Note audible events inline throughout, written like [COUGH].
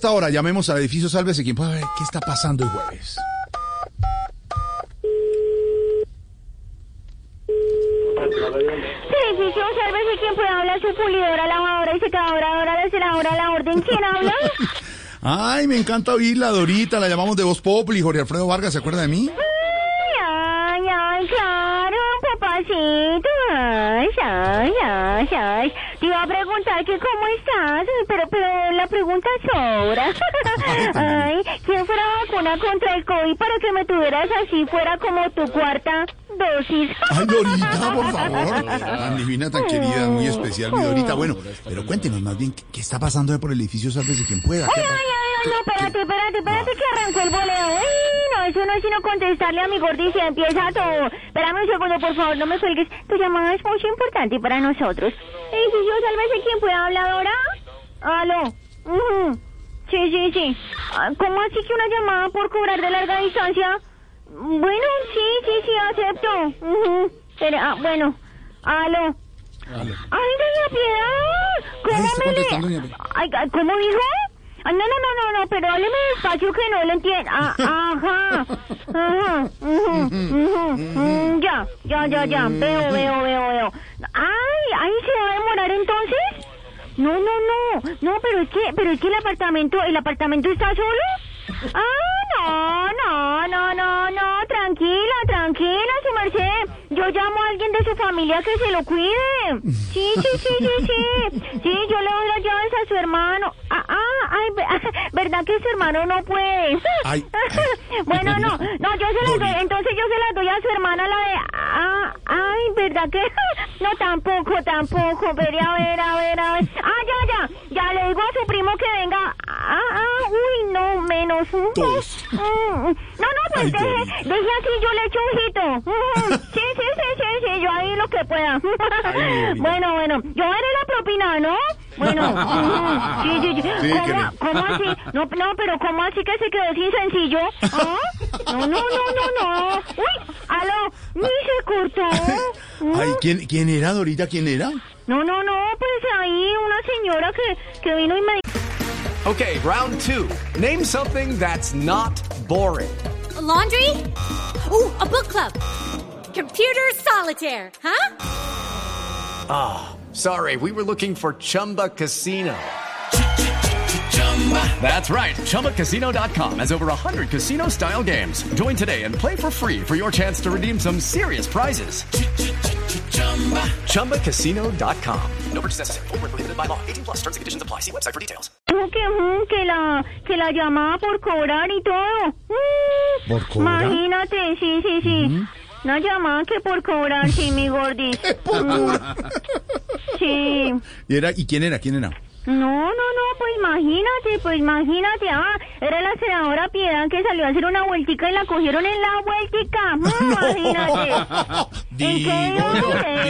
Esta hora llamemos al edificio Sálvese quien pueda ver qué está pasando el jueves. Edificio, sálvese quien pueda hablar su pulidora, lavadora y secadora, ahora deseladora, la orden. ¿Quién habla? [LAUGHS] Ay, me encanta oírla, Dorita. La llamamos de Voz Populi. Jorge Alfredo Vargas, ¿se acuerda de mí? Ay, ay, claro, papacito. Ay, ay, ay, ay. Te iba a preguntar que cómo estás, pero, pero la pregunta sobra. [LAUGHS] Ay, ¿quién fuera vacuna contra el COVID para que me tuvieras así fuera como tu cuarta dosis? Ay, Dorita, por [LAUGHS] favor. Tan divina, tan querida, muy especial, mi Dorita. Bueno, pero cuéntenos más bien, ¿qué, está pasando por el edificio Sálvese quien pueda? Ay, ¿Qué ay, ay, ay, no, espérate, espérate, espérate que arrancó el boleo. Ay, no, eso no es sino contestarle a mi gordi y empieza todo. Espérame un segundo, por favor, no me cuelgues. Tu llamada es muy importante para nosotros. Edificio, sálvese quien pueda hablar ahora. Aló. Ujú. Sí, sí, sí. Ah, ¿Cómo así que una llamada por cobrar de larga distancia? Bueno, sí, sí, sí, acepto. Ujú. Pero, ah, bueno. Aló. ¡Ay, doña Piedad! ¿Cómo me le... ay, ¿Cómo dijo? Ah, no, no, no, no, no, pero hábleme despacio que no le entiendo. Ah, ajá. Ajá. ujú, ujú, mm, ya, ya, ya, ya. Veo, veo, veo, veo. Ay, ahí se va a demorar entonces. No, no, no. No, pero es que, pero es que el apartamento, ¿el apartamento está solo? Ah, no, no, no, no, no. Tranquila, tranquila, su merced. Yo llamo a alguien de su familia que se lo cuide. Sí, sí, sí, sí, sí. Sí, yo le doy las llaves a su hermano. Ah, ah, ay, ve- [LAUGHS] ¿verdad que su hermano no puede? Ay, [LAUGHS] bueno, no, no, yo se las doy, entonces yo se las doy a su hermana la de... Ah, ay, ¿verdad que? [LAUGHS] No, tampoco, tampoco, pero a ver, a ver, a ver. Ah, ya, ya, ya le digo a su primo que venga. Ah, ah, uy, no, menos. un Dos. Mm, No, no, pues Ay, deje, deje así, yo le echo ojito. Mm, Sí, sí, sí, sí, sí, yo ahí lo que pueda. Dorita. Bueno, bueno, yo haré la propina, ¿no? Bueno, [LAUGHS] sí, sí, sí. Sí, ¿Cómo, ¿Cómo así? No, no, pero ¿cómo así que se quedó sin sencillo? ¿Ah? No, no, no, no, no. Uy, aló, ni se cortó. [LAUGHS] Ay, ¿quién, ¿quién era, Dorita? ¿Quién era? No, no, no, pues ahí una señora que, que vino y me Okay, round two. Name something that's not boring. A laundry? Ooh, a book club. Computer solitaire, huh? Sorry, we were looking for Chumba Casino. That's right. ChumbaCasino.com has over 100 casino style games. Join today and play for free for your chance to redeem some serious prizes. ChumbaCasino.com. No purchase necessary. Void where prohibited by law. 18 plus terms and conditions apply. See website for details. dijo que, mm, que la que la llamaba por cobrar y todo. Mm, ¿Por cobrar? Imagínate, sí, sí, sí. Una llamada que por cobrar, sí, mi gordis. [LAUGHS] Mm, sí. ¿Y, era, ¿Y quién era? ¿Quién era? No, no, no, pues imagínate, pues imagínate. Ah, era la senadora Piedad que salió a hacer una vueltica y la cogieron en la vueltica. Mm, [LAUGHS] Imagínate. [LAUGHS] ¿En qué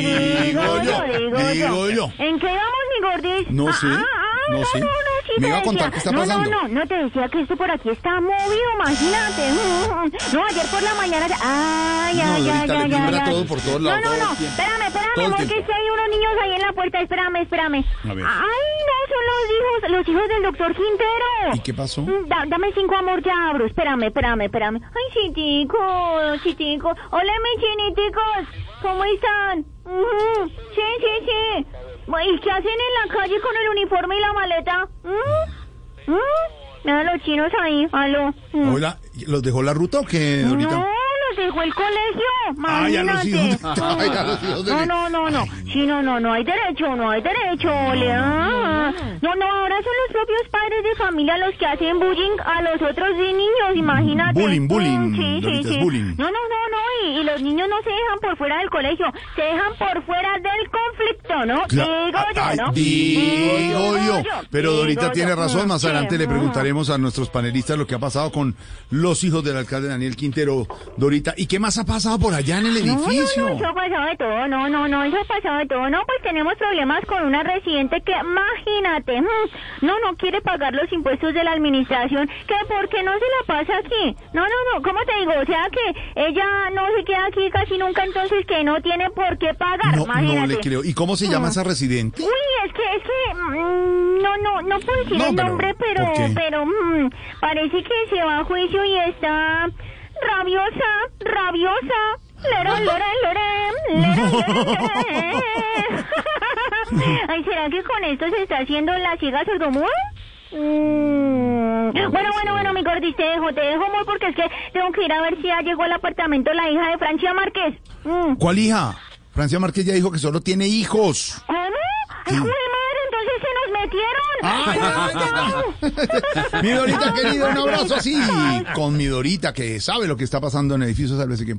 Digo yo, digo yo, digo yo. ¿En qué íbamos, mi gordis? No Ah, sé, ah, ah, no sé. no, sí Me te iba a contar decía. qué está No, pasando. No, no, no te decía que esto por aquí está movido, imagínate. No, ayer por la mañana. Ay, No, ay, Dorita, ay, le ay, tiembla ay. todo por todos lados, No, no, todo no. tiempo. Espérame, espérame, Todo el amor, que tiempo. si hay niños ahí en la puerta. Espérame, espérame. A ver. Ay, no, son los hijos, los hijos del doctor Quintero. ¿Y qué pasó? Mm, da- dame cinco, amor, ya abro. Espérame, espérame, espérame. Ay, chitico, chitico. Hola, mis chiniticos. ¿Cómo están? Ujú. Sí, sí, sí. ¿Y qué hacen en la calle con el uniforme y la maleta? ¿Mm? ¿Mm? Mira los chinos ahí. Aló. Mm. Hola, ¿los dejó la ruta o qué, Dorita? No, dejó el colegio. Ay, a los Imagínate. hijos de- [LAUGHS] ay, a los hijos de- No, no, no, no. Sí, no, no, no hay derecho, no hay derecho, Ole. Ah. No, no, ahora son los propios padres de familia los que hacen bullying a los otros niños, imagínate. Bullying, bullying, Sí, sí, sí. bullying. No, no, no, no, y, y los niños no se dejan por fuera del colegio, se dejan por fuera del conflicto, ¿no? Digo yo, Ay, ¿no? digo yo. Pero digo Dorita yo. tiene razón. Más adelante le preguntaremos a nuestros panelistas lo que ha pasado con los hijos del alcalde Daniel Quintero, Dorita. ¿Y qué más ha pasado por allá en el edificio? No, no, no, eso ha pasado de todo, no, no, no, eso ha pasado de todo, no, pues tenemos problemas con una residente que, imagínate, mm, no, no quiere pagar los impuestos de la administración, que porque no se la pasa aquí, no, no, no, ¿cómo te digo? O sea que ella no se queda aquí casi nunca, entonces que no tiene por qué pagar, No, no imagínate. le creo. ¿Y cómo se llama esa residente? Uy, es que, es que, mm, no, no, no puedo decir No, el pero, nombre, pero, pero, mm, parece que se va a juicio y está rabiosa, Lere, lere, lere, lere, lere. Ay, ¿será que con esto se está haciendo la ciega sordomuda? Mm. Bueno, bueno, bueno, mi gordis, te dejo, te dejo muy porque es que tengo que ir a ver si ya llegó al apartamento la hija de Francia Márquez. Mm. ¿Cuál hija? Francia Márquez ya dijo que solo tiene hijos. ¿Cómo? Ay, joder, madre, entonces se nos metieron. Ay, ay, ay. mi Dorita querida, un abrazo así. Con mi Dorita que sabe lo que está pasando en el edificio Sálvese quien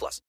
plus.